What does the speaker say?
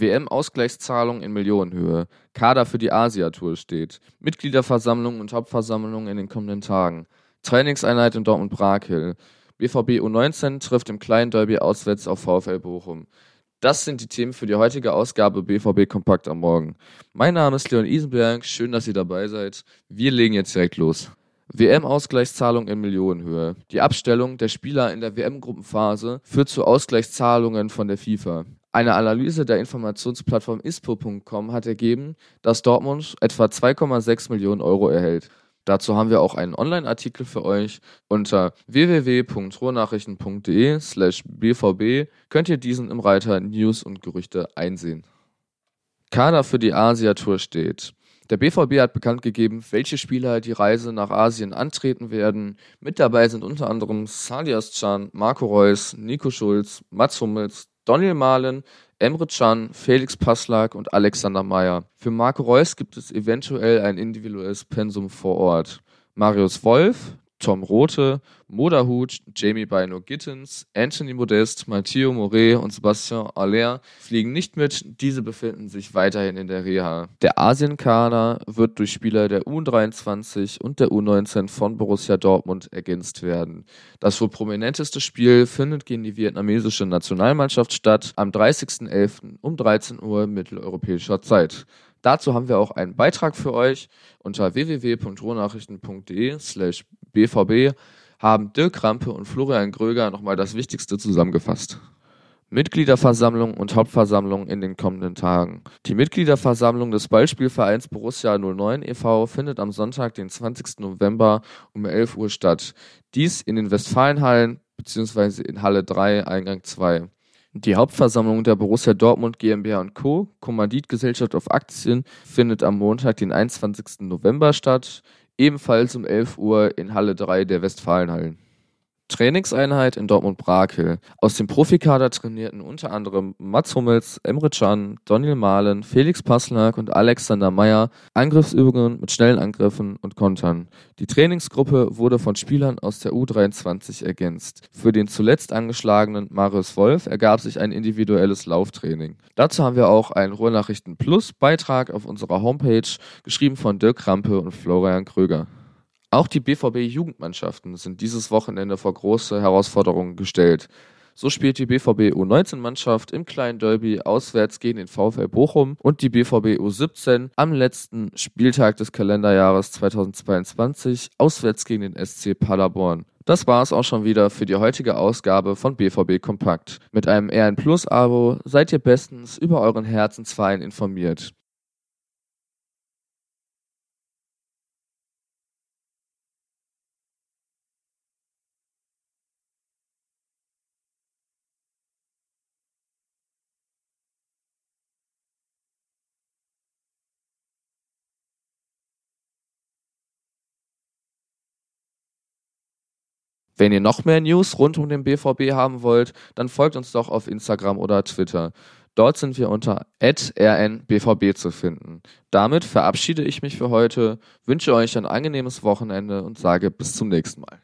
WM-Ausgleichszahlung in Millionenhöhe. Kader für die Asia-Tour steht. Mitgliederversammlung und Hauptversammlung in den kommenden Tagen. Trainingseinheit in Dortmund-Brakel. BVB U19 trifft im kleinen Derby auswärts auf VfL Bochum. Das sind die Themen für die heutige Ausgabe BVB Kompakt am Morgen. Mein Name ist Leon Isenberg, schön, dass ihr dabei seid. Wir legen jetzt direkt los. WM-Ausgleichszahlung in Millionenhöhe. Die Abstellung der Spieler in der WM-Gruppenphase führt zu Ausgleichszahlungen von der FIFA. Eine Analyse der Informationsplattform ispo.com hat ergeben, dass Dortmund etwa 2,6 Millionen Euro erhält. Dazu haben wir auch einen Online-Artikel für euch. Unter www.ruhrnachrichten.de slash bvb könnt ihr diesen im Reiter News und Gerüchte einsehen. Kader für die Asia-Tour steht. Der BVB hat bekannt gegeben, welche Spieler die Reise nach Asien antreten werden. Mit dabei sind unter anderem Salias Can, Marco Reus, Nico Schulz, Mats Hummels, Daniel Mahlen, Emre Can, Felix Passlag und Alexander Meyer. Für Marco Reus gibt es eventuell ein individuelles Pensum vor Ort. Marius Wolf, Tom Rote, Moderhut, Jamie Bino Gittens, Anthony Modest, Matteo Moret und Sebastian Aller fliegen nicht mit, diese befinden sich weiterhin in der Reha. Der Asienkader wird durch Spieler der U23 und der U19 von Borussia Dortmund ergänzt werden. Das wohl prominenteste Spiel findet gegen die vietnamesische Nationalmannschaft statt am 30.11. um 13 Uhr mitteleuropäischer Zeit. Dazu haben wir auch einen Beitrag für euch unter www.rohnachrichten.de slash bvb haben Dirk Rampe und Florian Gröger nochmal das Wichtigste zusammengefasst. Mitgliederversammlung und Hauptversammlung in den kommenden Tagen. Die Mitgliederversammlung des Ballspielvereins Borussia 09 e.V. findet am Sonntag, den 20. November um 11 Uhr statt. Dies in den Westfalenhallen bzw. in Halle 3, Eingang 2. Die Hauptversammlung der Borussia Dortmund GmbH Co. Kommanditgesellschaft auf Aktien findet am Montag, den 21. November statt, ebenfalls um 11 Uhr in Halle 3 der Westfalenhallen. Trainingseinheit in Dortmund-Brakel. Aus dem Profikader trainierten unter anderem Mats Hummels, Emre Can, Daniel Mahlen, Felix Passlack und Alexander Meyer Angriffsübungen mit schnellen Angriffen und Kontern. Die Trainingsgruppe wurde von Spielern aus der U23 ergänzt. Für den zuletzt angeschlagenen Marius Wolf ergab sich ein individuelles Lauftraining. Dazu haben wir auch einen Ruhrnachrichten Plus Beitrag auf unserer Homepage, geschrieben von Dirk Krampe und Florian Kröger. Auch die BVB-Jugendmannschaften sind dieses Wochenende vor große Herausforderungen gestellt. So spielt die BVB U19-Mannschaft im kleinen Derby auswärts gegen den VfL Bochum und die BVB U17 am letzten Spieltag des Kalenderjahres 2022 auswärts gegen den SC Paderborn. Das war es auch schon wieder für die heutige Ausgabe von BVB Kompakt. Mit einem RN Plus Abo seid ihr bestens über euren Herzensverein informiert. Wenn ihr noch mehr News rund um den BVB haben wollt, dann folgt uns doch auf Instagram oder Twitter. Dort sind wir unter rnbvb zu finden. Damit verabschiede ich mich für heute, wünsche euch ein angenehmes Wochenende und sage bis zum nächsten Mal.